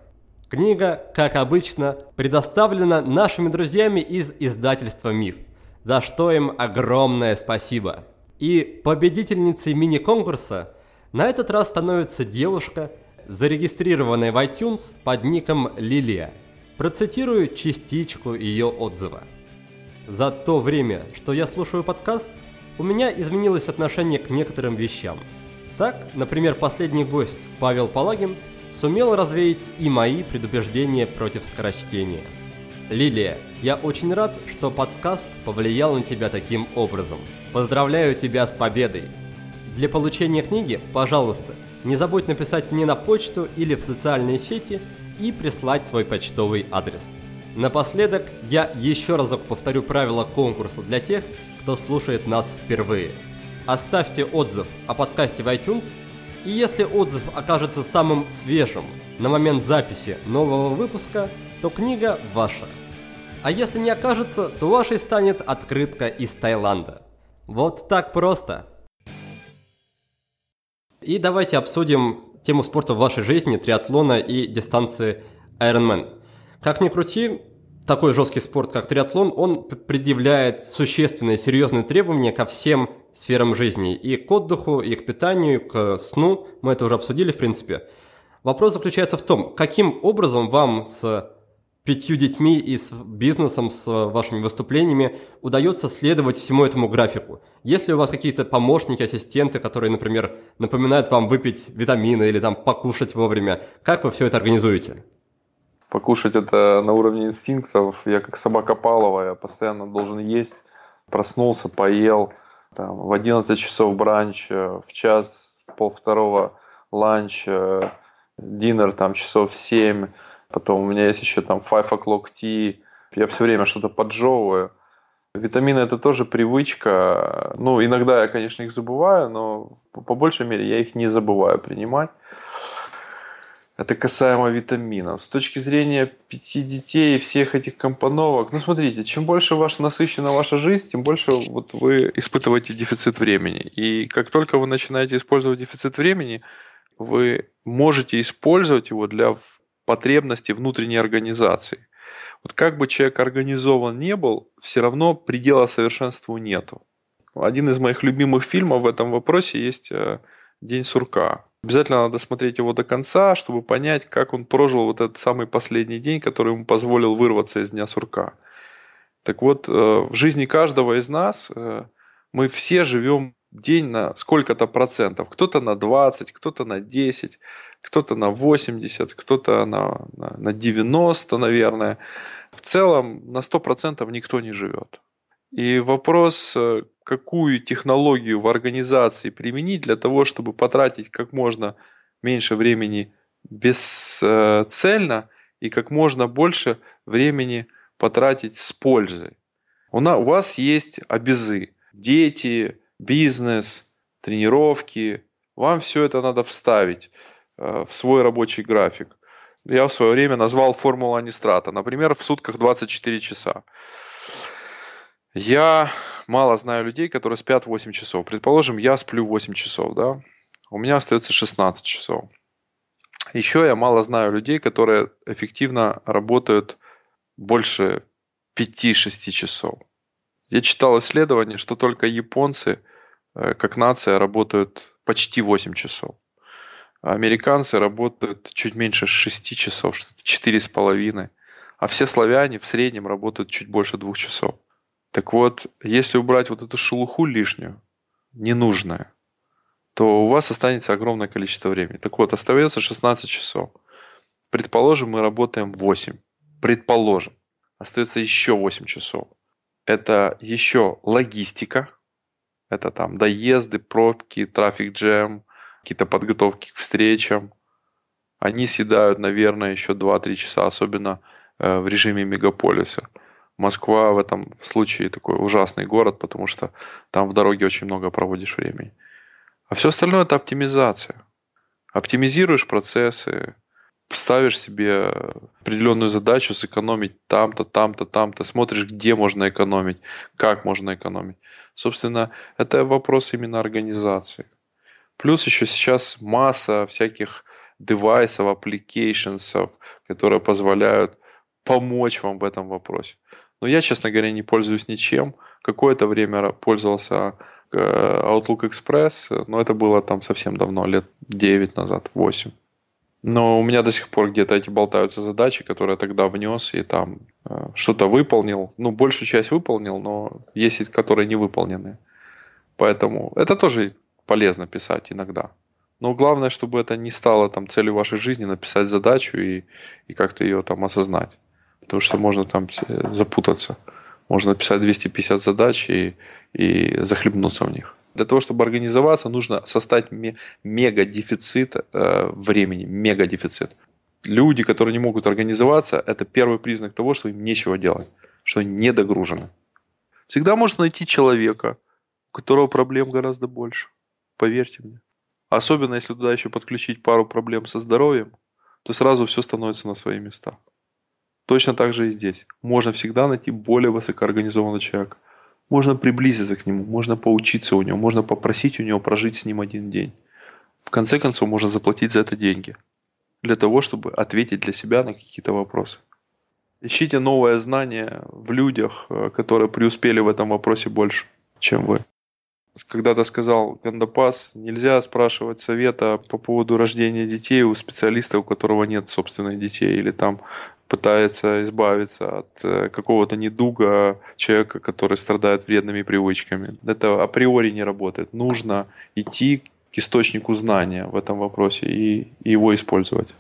Книга, как обычно, предоставлена нашими друзьями из издательства «Миф», за что им огромное спасибо. И победительницей мини-конкурса на этот раз становится девушка, зарегистрированная в iTunes под ником Лилия. Процитирую частичку ее отзыва. За то время, что я слушаю подкаст, у меня изменилось отношение к некоторым вещам. Так, например, последний гость Павел Палагин сумел развеять и мои предубеждения против скорочтения. Лилия, я очень рад, что подкаст повлиял на тебя таким образом. Поздравляю тебя с победой! Для получения книги, пожалуйста, не забудь написать мне на почту или в социальные сети и прислать свой почтовый адрес. Напоследок, я еще разок повторю правила конкурса для тех, кто слушает нас впервые. Оставьте отзыв о подкасте в iTunes, и если отзыв окажется самым свежим на момент записи нового выпуска, то книга ваша. А если не окажется, то вашей станет открытка из Таиланда. Вот так просто. И давайте обсудим тему спорта в вашей жизни, триатлона и дистанции Ironman. Как ни крути, такой жесткий спорт, как триатлон, он предъявляет существенные, серьезные требования ко всем сферам жизни. И к отдыху, и к питанию, и к сну. Мы это уже обсудили, в принципе. Вопрос заключается в том, каким образом вам с пятью детьми и с бизнесом, с вашими выступлениями удается следовать всему этому графику? Есть ли у вас какие-то помощники, ассистенты, которые, например, напоминают вам выпить витамины или там покушать вовремя? Как вы все это организуете? Покушать это на уровне инстинктов. Я как собака Павлова, я постоянно должен есть. Проснулся, поел. Там, в 11 часов бранч, э, в час, в полвторого ланч, э, динер там часов в 7. Потом у меня есть еще там 5 o'clock tea. Я все время что-то поджевываю. Витамины это тоже привычка. Ну, иногда я, конечно, их забываю, но по большей мере я их не забываю принимать. Это касаемо витаминов. С точки зрения пяти детей и всех этих компоновок, ну смотрите, чем больше ваша насыщена ваша жизнь, тем больше вот вы испытываете дефицит времени. И как только вы начинаете использовать дефицит времени, вы можете использовать его для потребностей внутренней организации. Вот как бы человек организован не был, все равно предела совершенству нету. Один из моих любимых фильмов в этом вопросе есть э, День сурка. Обязательно надо смотреть его до конца, чтобы понять, как он прожил вот этот самый последний день, который ему позволил вырваться из дня сурка. Так вот, э, в жизни каждого из нас э, мы все живем день на сколько-то процентов. Кто-то на 20, кто-то на 10, кто-то на 80, кто-то на, на, на 90, наверное. В целом на 100% никто не живет. И вопрос, э, какую технологию в организации применить для того, чтобы потратить как можно меньше времени бесцельно и как можно больше времени потратить с пользой. У вас есть обязы. Дети, бизнес, тренировки. Вам все это надо вставить э, в свой рабочий график. Я в свое время назвал формулу Анистрата. Например, в сутках 24 часа. Я мало знаю людей, которые спят 8 часов. Предположим, я сплю 8 часов, да? У меня остается 16 часов. Еще я мало знаю людей, которые эффективно работают больше 5-6 часов. Я читал исследование, что только японцы, э, как нация, работают почти 8 часов. А американцы работают чуть меньше 6 часов, что-то 4,5. А все славяне в среднем работают чуть больше 2 часов. Так вот, если убрать вот эту шелуху лишнюю, ненужное, то у вас останется огромное количество времени. Так вот, остается 16 часов. Предположим, мы работаем 8. Предположим. Остается еще 8 часов. Это еще логистика. Это там доезды, пробки, трафик джем, какие-то подготовки к встречам. Они съедают, наверное, еще 2-3 часа, особенно э, в режиме мегаполиса. Москва в этом случае такой ужасный город, потому что там в дороге очень много проводишь времени. А все остальное это оптимизация. Оптимизируешь процессы, ставишь себе определенную задачу сэкономить там-то, там-то, там-то, смотришь, где можно экономить, как можно экономить. Собственно, это вопрос именно организации. Плюс еще сейчас масса всяких девайсов, applications, которые позволяют помочь вам в этом вопросе. Но я, честно говоря, не пользуюсь ничем. Какое-то время пользовался э, Outlook Express, но это было там совсем давно, лет 9 назад, 8. Но у меня до сих пор где-то эти болтаются задачи, которые я тогда внес и там э, что-то выполнил. Ну, большую часть выполнил, но есть которые не выполнены. Поэтому это тоже полезно писать иногда. Но главное, чтобы это не стало там целью вашей жизни, написать задачу и, и как-то ее там осознать потому что можно там запутаться. Можно писать 250 задач и, и захлебнуться в них. Для того, чтобы организоваться, нужно составить мега дефицит э, времени, мега дефицит. Люди, которые не могут организоваться, это первый признак того, что им нечего делать, что они не догружены. Всегда можно найти человека, у которого проблем гораздо больше. Поверьте мне. Особенно если туда еще подключить пару проблем со здоровьем, то сразу все становится на свои места. Точно так же и здесь. Можно всегда найти более высокоорганизованного человека. Можно приблизиться к нему, можно поучиться у него, можно попросить у него прожить с ним один день. в конце концов можно заплатить за это деньги для того, чтобы ответить для себя на какие-то вопросы. Ищите новое знание в людях, э, которые преуспели в этом вопросе больше, чем вы. Когда-то сказал Гандапас, нельзя спрашивать совета по поводу рождения детей у специалиста, у которого нет собственных детей, или там пытается избавиться от э, какого-то недуга человека, который страдает вредными привычками. Это априори не работает. Нужно идти к источнику знания в этом вопросе и, его использовать.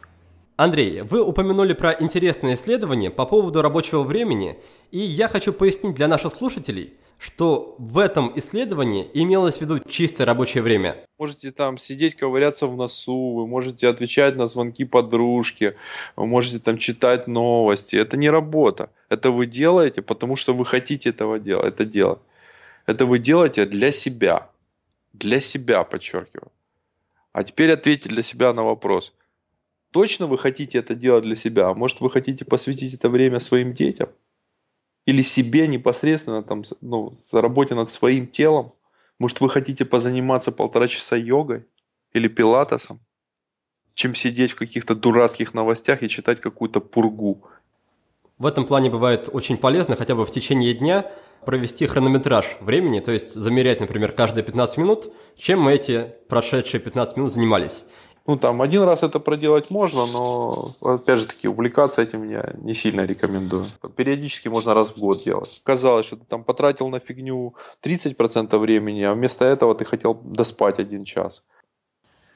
Андрей, вы упомянули про интересное исследование по поводу рабочего времени, и я хочу пояснить для наших слушателей, что в этом исследовании имелось в виду чистое рабочее время. Можете там сидеть, ковыряться в носу, вы можете отвечать на звонки подружки, вы можете там читать новости. Это не работа. Это вы делаете, потому что вы хотите этого делать, это делать. Это вы делаете для себя. Для себя, подчеркиваю. А теперь ответьте для себя на вопрос – Точно вы хотите это делать для себя? А может, вы хотите посвятить это время своим детям? Или себе непосредственно, там, ну, за над своим телом? Может, вы хотите позаниматься полтора часа йогой или пилатесом? Чем сидеть в каких-то дурацких новостях и читать какую-то пургу. В этом плане бывает очень полезно хотя бы в течение дня провести хронометраж времени, то есть замерять, например, каждые 15 минут, чем мы эти прошедшие 15 минут занимались. Ну, там, один раз это проделать можно, но, опять же таки, увлекаться этим я не сильно рекомендую. Периодически можно раз в год делать. Казалось, что ты там потратил на фигню 30% времени, а вместо этого ты хотел доспать один час.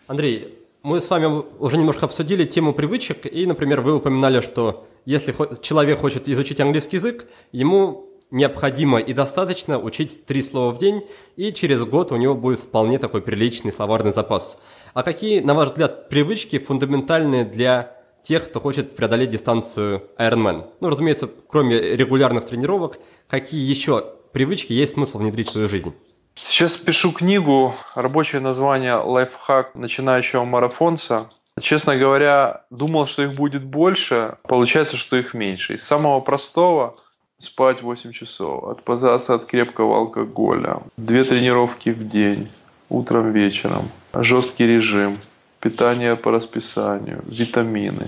Андрей, мы с вами уже немножко обсудили тему привычек, и, например, вы упоминали, что если человек хочет изучить английский язык, ему необходимо и достаточно учить три слова в день, и через год у него будет вполне такой приличный словарный запас – а какие, на ваш взгляд, привычки фундаментальные для тех, кто хочет преодолеть дистанцию Ironman? Ну, разумеется, кроме регулярных тренировок, какие еще привычки есть смысл внедрить в свою жизнь? Сейчас пишу книгу, рабочее название «Лайфхак начинающего марафонца». Честно говоря, думал, что их будет больше, получается, что их меньше. Из самого простого – спать 8 часов, отказаться от крепкого алкоголя, две тренировки в день, утром, вечером, жесткий режим, питание по расписанию, витамины,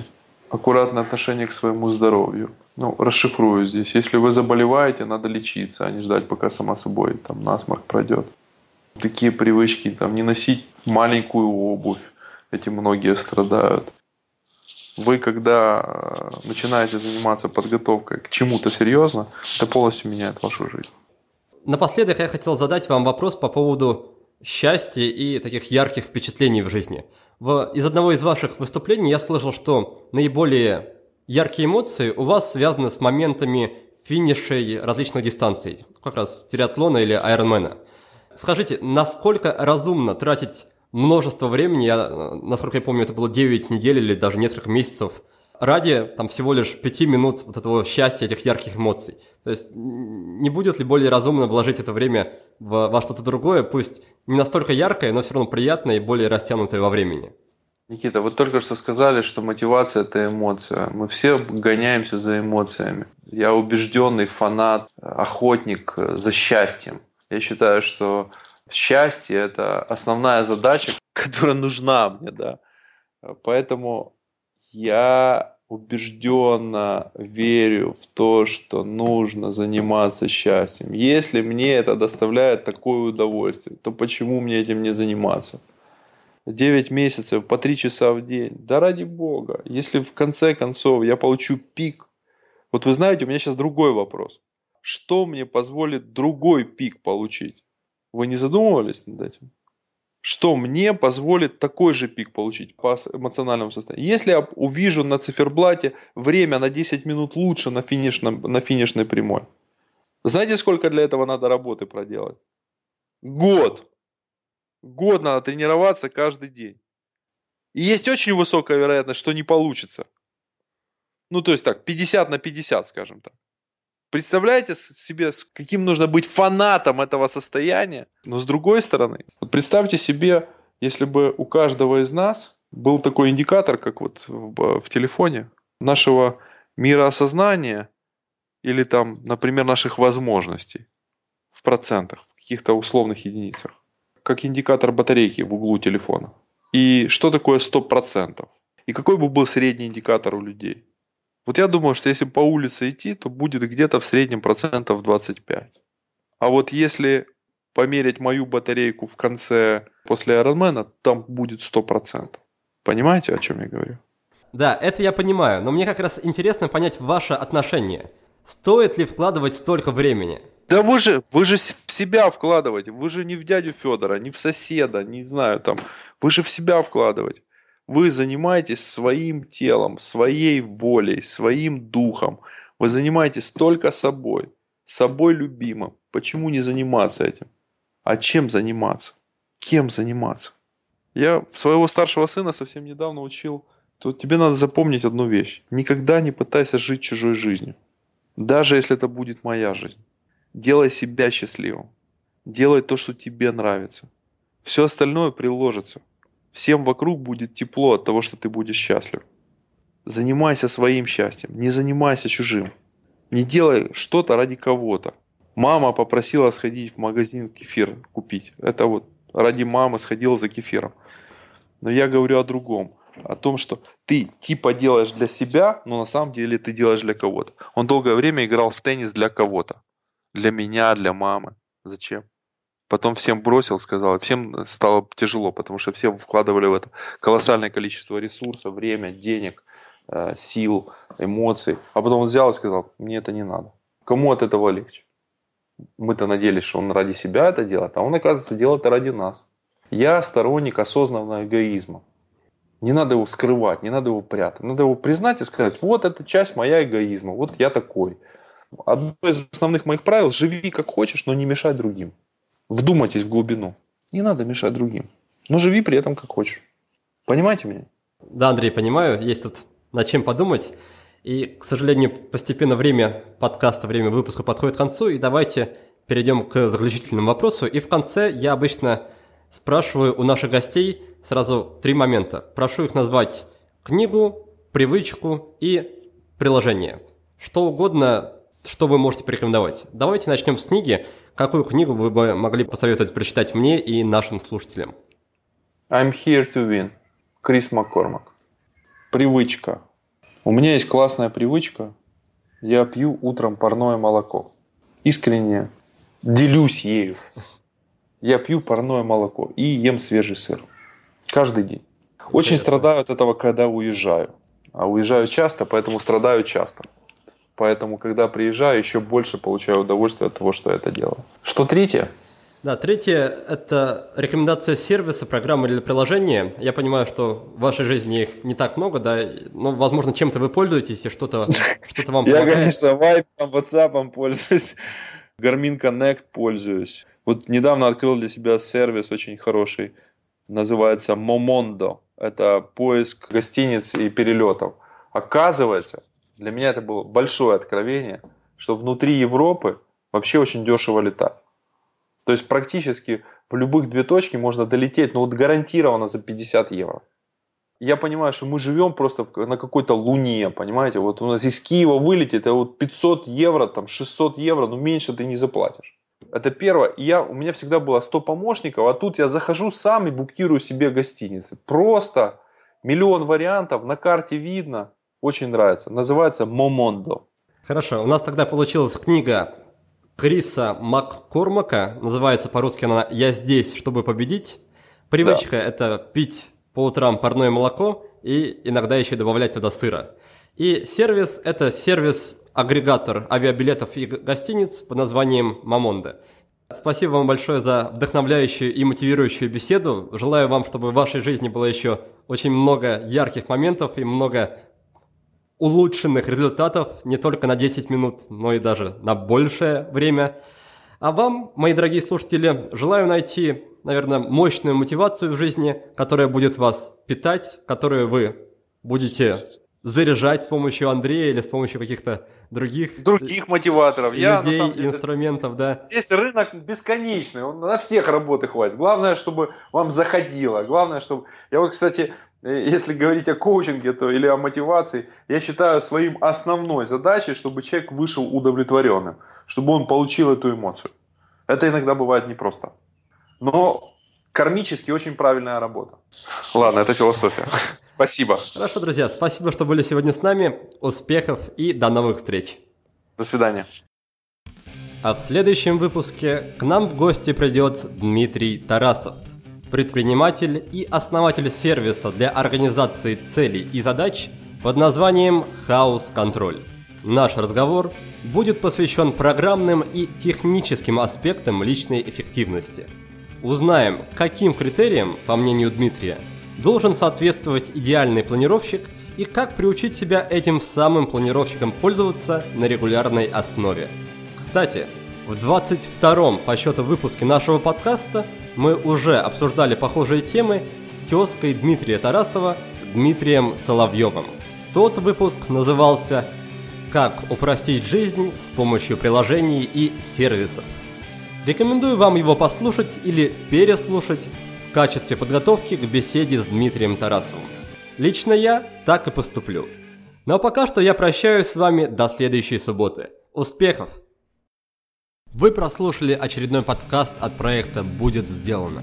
аккуратное отношение к своему здоровью. Ну, расшифрую здесь. Если вы заболеваете, надо лечиться, а не ждать, пока сама собой там насморк пройдет. Такие привычки, там, не носить маленькую обувь. Эти многие страдают. Вы, когда э, начинаете заниматься подготовкой к чему-то серьезно, это полностью меняет вашу жизнь. Напоследок я хотел задать вам вопрос по поводу счастья и таких ярких впечатлений в жизни. В, из одного из ваших выступлений я слышал, что наиболее яркие эмоции у вас связаны с моментами финишей различных дистанций, как раз триатлона или айронмена. Скажите, насколько разумно тратить множество времени, я, насколько я помню, это было 9 недель или даже несколько месяцев, ради там всего лишь 5 минут вот этого счастья, этих ярких эмоций. То есть не будет ли более разумно вложить это время в, во что-то другое, пусть не настолько яркое, но все равно приятное и более растянутое во времени? Никита, вы только что сказали, что мотивация – это эмоция. Мы все гоняемся за эмоциями. Я убежденный фанат, охотник за счастьем. Я считаю, что счастье – это основная задача, которая нужна мне, да. Поэтому я убежденно верю в то, что нужно заниматься счастьем. Если мне это доставляет такое удовольствие, то почему мне этим не заниматься? 9 месяцев по 3 часа в день. Да ради бога. Если в конце концов я получу пик. Вот вы знаете, у меня сейчас другой вопрос. Что мне позволит другой пик получить? Вы не задумывались над этим? что мне позволит такой же пик получить по эмоциональному состоянию. Если я увижу на циферблате время на 10 минут лучше на, финишном, на финишной прямой, знаете, сколько для этого надо работы проделать? Год. Год надо тренироваться каждый день. И есть очень высокая вероятность, что не получится. Ну, то есть так, 50 на 50, скажем так. Представляете себе, каким нужно быть фанатом этого состояния? Но с другой стороны, вот представьте себе, если бы у каждого из нас был такой индикатор, как вот в, в телефоне, нашего мироосознания или там, например, наших возможностей в процентах, в каких-то условных единицах, как индикатор батарейки в углу телефона. И что такое 100%? И какой бы был средний индикатор у людей? Вот я думаю, что если по улице идти, то будет где-то в среднем процентов 25. А вот если померить мою батарейку в конце после Ironman, там будет 100%. Понимаете, о чем я говорю? Да, это я понимаю, но мне как раз интересно понять ваше отношение. Стоит ли вкладывать столько времени? Да вы же, вы же в себя вкладываете. Вы же не в дядю Федора, не в соседа, не знаю там. Вы же в себя вкладываете. Вы занимаетесь своим телом, своей волей, своим духом. Вы занимаетесь только собой, собой любимым. Почему не заниматься этим? А чем заниматься? Кем заниматься? Я своего старшего сына совсем недавно учил, то тебе надо запомнить одну вещь. Никогда не пытайся жить чужой жизнью. Даже если это будет моя жизнь. Делай себя счастливым. Делай то, что тебе нравится. Все остальное приложится. Всем вокруг будет тепло от того, что ты будешь счастлив. Занимайся своим счастьем, не занимайся чужим. Не делай что-то ради кого-то. Мама попросила сходить в магазин кефир купить. Это вот ради мамы сходила за кефиром. Но я говорю о другом. О том, что ты типа делаешь для себя, но на самом деле ты делаешь для кого-то. Он долгое время играл в теннис для кого-то. Для меня, для мамы. Зачем? Потом всем бросил, сказал, всем стало тяжело, потому что все вкладывали в это колоссальное количество ресурсов, время, денег, э, сил, эмоций. А потом он взял и сказал, мне это не надо. Кому от этого легче? Мы-то надеялись, что он ради себя это делает, а он, оказывается, делает это ради нас. Я сторонник осознанного эгоизма. Не надо его скрывать, не надо его прятать. Надо его признать и сказать, вот это часть моя эгоизма, вот я такой. Одно из основных моих правил – живи как хочешь, но не мешай другим. Вдумайтесь в глубину. Не надо мешать другим. Но живи при этом как хочешь. Понимаете меня? Да, Андрей, понимаю. Есть тут над чем подумать. И, к сожалению, постепенно время подкаста, время выпуска подходит к концу. И давайте перейдем к заключительному вопросу. И в конце я обычно спрашиваю у наших гостей сразу три момента. Прошу их назвать книгу, привычку и приложение. Что угодно, что вы можете порекомендовать. Давайте начнем с книги. Какую книгу вы бы могли посоветовать прочитать мне и нашим слушателям? I'm here to win. Крис Маккормак. Привычка. У меня есть классная привычка. Я пью утром парное молоко. Искренне делюсь ею. Я пью парное молоко и ем свежий сыр. Каждый день. Очень страдаю от этого, когда уезжаю. А уезжаю часто, поэтому страдаю часто. Поэтому, когда приезжаю, еще больше получаю удовольствие от того, что я это делаю. Что третье? Да, третье – это рекомендация сервиса, программы или приложения. Я понимаю, что в вашей жизни их не так много, да, но, возможно, чем-то вы пользуетесь и что-то что вам помогает. Я, конечно, Vibe, WhatsApp пользуюсь, Garmin Connect пользуюсь. Вот недавно открыл для себя сервис очень хороший, называется Momondo. Это поиск гостиниц и перелетов. Оказывается, для меня это было большое откровение, что внутри Европы вообще очень дешево летать. То есть практически в любых две точки можно долететь, но вот гарантированно за 50 евро. Я понимаю, что мы живем просто на какой-то луне, понимаете? Вот у нас из Киева вылетит, это вот 500 евро, там 600 евро, ну меньше ты не заплатишь. Это первое. И я, у меня всегда было 100 помощников, а тут я захожу сам и букирую себе гостиницы. Просто миллион вариантов, на карте видно. Очень нравится. Называется Момондо. Хорошо, у нас тогда получилась книга Криса Маккормака. Называется по-русски она «Я здесь, чтобы победить». Привычка да. – это пить по утрам парное молоко и иногда еще добавлять туда сыра. И сервис – это сервис-агрегатор авиабилетов и гостиниц под названием «Мамонда». Спасибо вам большое за вдохновляющую и мотивирующую беседу. Желаю вам, чтобы в вашей жизни было еще очень много ярких моментов и много улучшенных результатов не только на 10 минут, но и даже на большее время. А вам, мои дорогие слушатели, желаю найти, наверное, мощную мотивацию в жизни, которая будет вас питать, которую вы будете заряжать с помощью Андрея или с помощью каких-то других других мотиваторов, людей, Я, деле, инструментов, да. Здесь рынок бесконечный, он на всех работы хватит. Главное, чтобы вам заходило. Главное, чтобы я вот, кстати, если говорить о коучинге то, или о мотивации, я считаю своим основной задачей, чтобы человек вышел удовлетворенным, чтобы он получил эту эмоцию. Это иногда бывает непросто. Но кармически очень правильная работа. Ладно, это философия. Спасибо. Хорошо, друзья, спасибо, что были сегодня с нами. Успехов и до новых встреч. До свидания. А в следующем выпуске к нам в гости придет Дмитрий Тарасов, предприниматель и основатель сервиса для организации целей и задач под названием Хаус Контроль. Наш разговор будет посвящен программным и техническим аспектам личной эффективности. Узнаем, каким критериям, по мнению Дмитрия, должен соответствовать идеальный планировщик и как приучить себя этим самым планировщиком пользоваться на регулярной основе. Кстати, в 22-м по счету выпуске нашего подкаста мы уже обсуждали похожие темы с тезкой Дмитрия Тарасова Дмитрием Соловьевым. Тот выпуск назывался «Как упростить жизнь с помощью приложений и сервисов». Рекомендую вам его послушать или переслушать в качестве подготовки к беседе с Дмитрием Тарасовым. Лично я так и поступлю. Но пока что я прощаюсь с вами до следующей субботы. Успехов! Вы прослушали очередной подкаст от проекта «Будет сделано».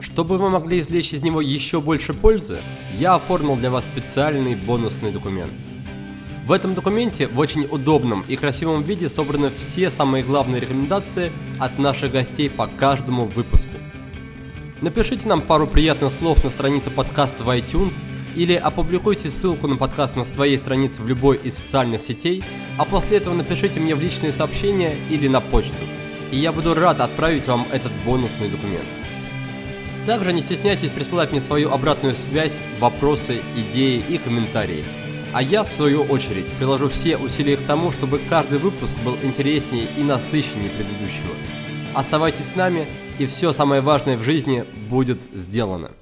Чтобы вы могли извлечь из него еще больше пользы, я оформил для вас специальный бонусный документ – в этом документе в очень удобном и красивом виде собраны все самые главные рекомендации от наших гостей по каждому выпуску. Напишите нам пару приятных слов на странице подкаста в iTunes или опубликуйте ссылку на подкаст на своей странице в любой из социальных сетей, а после этого напишите мне в личные сообщения или на почту, и я буду рад отправить вам этот бонусный документ. Также не стесняйтесь присылать мне свою обратную связь, вопросы, идеи и комментарии – а я, в свою очередь, приложу все усилия к тому, чтобы каждый выпуск был интереснее и насыщеннее предыдущего. Оставайтесь с нами, и все самое важное в жизни будет сделано.